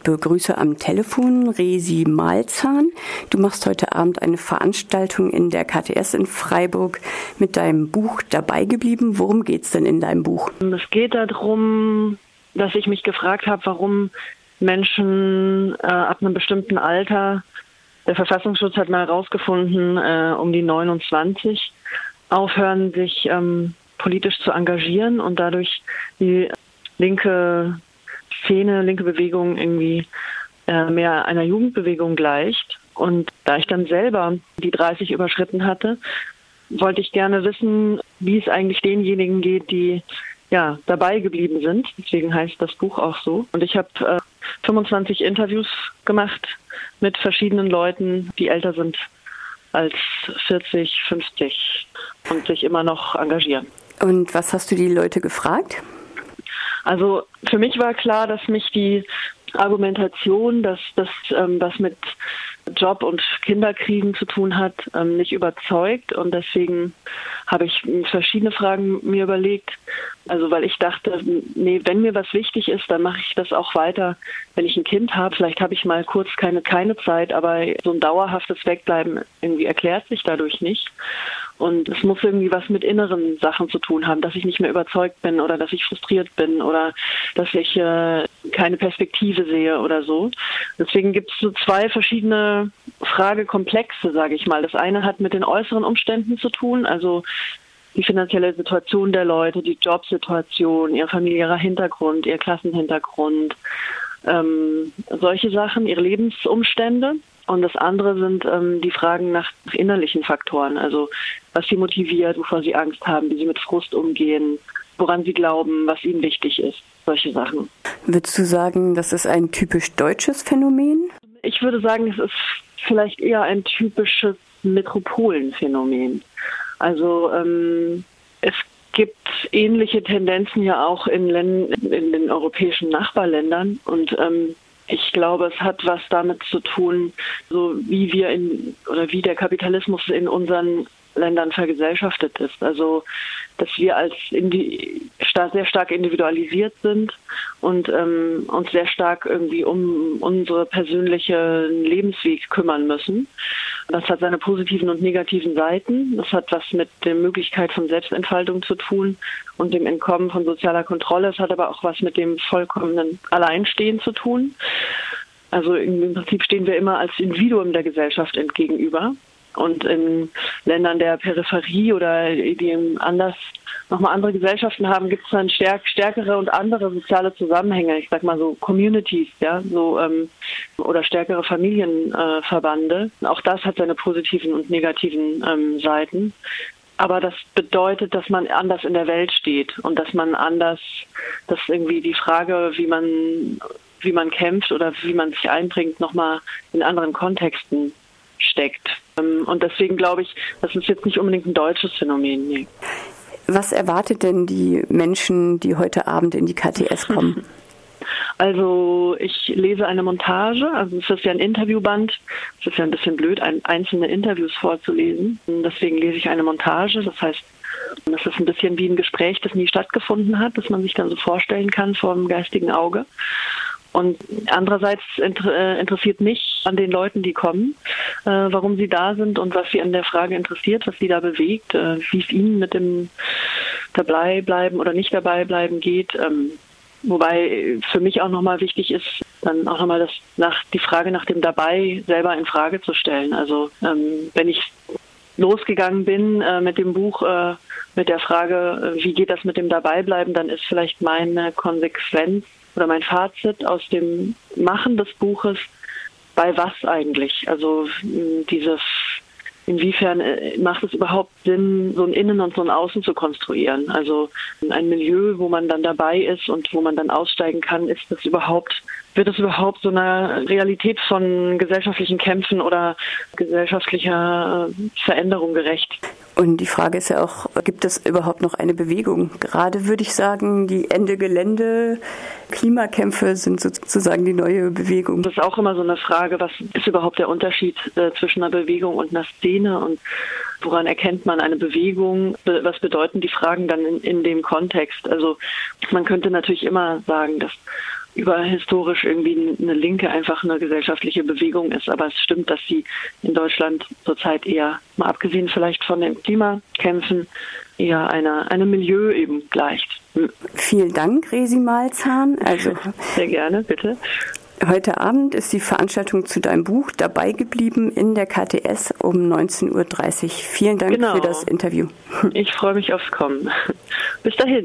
Ich begrüße am Telefon Resi Malzahn. Du machst heute Abend eine Veranstaltung in der KTS in Freiburg mit deinem Buch dabei geblieben. Worum geht es denn in deinem Buch? Es geht darum, dass ich mich gefragt habe, warum Menschen äh, ab einem bestimmten Alter, der Verfassungsschutz hat mal herausgefunden, äh, um die 29, aufhören, sich ähm, politisch zu engagieren und dadurch die linke Szene, linke Bewegung irgendwie äh, mehr einer Jugendbewegung gleicht. Und da ich dann selber die 30 überschritten hatte, wollte ich gerne wissen, wie es eigentlich denjenigen geht, die ja dabei geblieben sind. Deswegen heißt das Buch auch so. Und ich habe äh, 25 Interviews gemacht mit verschiedenen Leuten, die älter sind als 40, 50 und sich immer noch engagieren. Und was hast du die Leute gefragt? Also für mich war klar, dass mich die Argumentation, dass das ähm, was mit Job und Kinderkriegen zu tun hat, ähm, nicht überzeugt. Und deswegen habe ich verschiedene Fragen mir überlegt. Also weil ich dachte, nee, wenn mir was wichtig ist, dann mache ich das auch weiter, wenn ich ein Kind habe. Vielleicht habe ich mal kurz keine, keine Zeit, aber so ein dauerhaftes Wegbleiben irgendwie erklärt sich dadurch nicht. Und es muss irgendwie was mit inneren Sachen zu tun haben, dass ich nicht mehr überzeugt bin oder dass ich frustriert bin oder dass ich äh, keine Perspektive sehe oder so. Deswegen gibt es so zwei verschiedene Fragekomplexe, sage ich mal. Das eine hat mit den äußeren Umständen zu tun, also die finanzielle Situation der Leute, die Jobsituation, ihr familiärer Hintergrund, ihr Klassenhintergrund, ähm, solche Sachen, ihre Lebensumstände. Und das andere sind ähm, die Fragen nach innerlichen Faktoren, also was sie motiviert, wovor sie Angst haben, wie sie mit Frust umgehen, woran sie glauben, was ihnen wichtig ist, solche Sachen. Würdest du sagen, das ist ein typisch deutsches Phänomen? Ich würde sagen, es ist vielleicht eher ein typisches Metropolenphänomen. Also ähm, es gibt ähnliche Tendenzen ja auch in, Länd in den europäischen Nachbarländern und ähm, ich glaube, es hat was damit zu tun, so wie wir in oder wie der Kapitalismus in unseren Ländern vergesellschaftet ist. Also, dass wir als Indi sehr stark individualisiert sind und ähm, uns sehr stark irgendwie um unsere persönliche Lebensweg kümmern müssen. Das hat seine positiven und negativen Seiten. Das hat was mit der Möglichkeit von Selbstentfaltung zu tun und dem Entkommen von sozialer Kontrolle. Es hat aber auch was mit dem vollkommenen Alleinstehen zu tun. Also im Prinzip stehen wir immer als Individuum der Gesellschaft entgegenüber. Und in Ländern der Peripherie oder die anders nochmal andere Gesellschaften haben, gibt es dann stärk, stärkere und andere soziale Zusammenhänge, ich sag mal so Communities, ja, so ähm, oder stärkere Familienverbande. Äh, Auch das hat seine positiven und negativen ähm, Seiten. Aber das bedeutet, dass man anders in der Welt steht und dass man anders, dass irgendwie die Frage, wie man wie man kämpft oder wie man sich einbringt, nochmal in anderen Kontexten steckt. Ähm, und deswegen glaube ich, das ist jetzt nicht unbedingt ein deutsches Phänomen. Nee. Was erwartet denn die Menschen, die heute Abend in die KTS kommen? Also ich lese eine Montage, also es ist ja ein Interviewband. Es ist ja ein bisschen blöd, ein, einzelne Interviews vorzulesen. Deswegen lese ich eine Montage. Das heißt, es ist ein bisschen wie ein Gespräch, das nie stattgefunden hat, das man sich dann so vorstellen kann vor dem geistigen Auge. Und andererseits äh, interessiert mich an den Leuten, die kommen, äh, warum sie da sind und was sie an der Frage interessiert, was sie da bewegt, äh, wie es ihnen mit dem dabei bleiben oder nicht dabei bleiben geht. Ähm, wobei für mich auch nochmal wichtig ist, dann auch nochmal das nach die Frage nach dem dabei selber in Frage zu stellen. Also ähm, wenn ich losgegangen bin äh, mit dem Buch äh, mit der Frage, äh, wie geht das mit dem Dabeibleiben, dann ist vielleicht meine Konsequenz oder mein Fazit aus dem Machen des Buches, bei was eigentlich? Also dieses, inwiefern äh, macht es überhaupt Sinn, so ein Innen und so ein Außen zu konstruieren? Also ein Milieu, wo man dann dabei ist und wo man dann aussteigen kann, ist das überhaupt wird es überhaupt so einer Realität von gesellschaftlichen Kämpfen oder gesellschaftlicher äh, Veränderung gerecht? Und die Frage ist ja auch, gibt es überhaupt noch eine Bewegung? Gerade würde ich sagen, die Ende Gelände Klimakämpfe sind sozusagen die neue Bewegung. Das ist auch immer so eine Frage, was ist überhaupt der Unterschied äh, zwischen einer Bewegung und einer Szene und woran erkennt man eine Bewegung? Was bedeuten die Fragen dann in, in dem Kontext? Also man könnte natürlich immer sagen, dass über historisch irgendwie eine Linke einfach eine gesellschaftliche Bewegung ist. Aber es stimmt, dass sie in Deutschland zurzeit eher, mal abgesehen vielleicht von den Klimakämpfen, eher einer, einem Milieu eben gleicht. Hm. Vielen Dank, Resi Malzahn. Also, Sehr gerne, bitte. Heute Abend ist die Veranstaltung zu deinem Buch dabei geblieben in der KTS um 19.30 Uhr. Vielen Dank genau. für das Interview. Ich freue mich aufs Kommen. Bis dahin.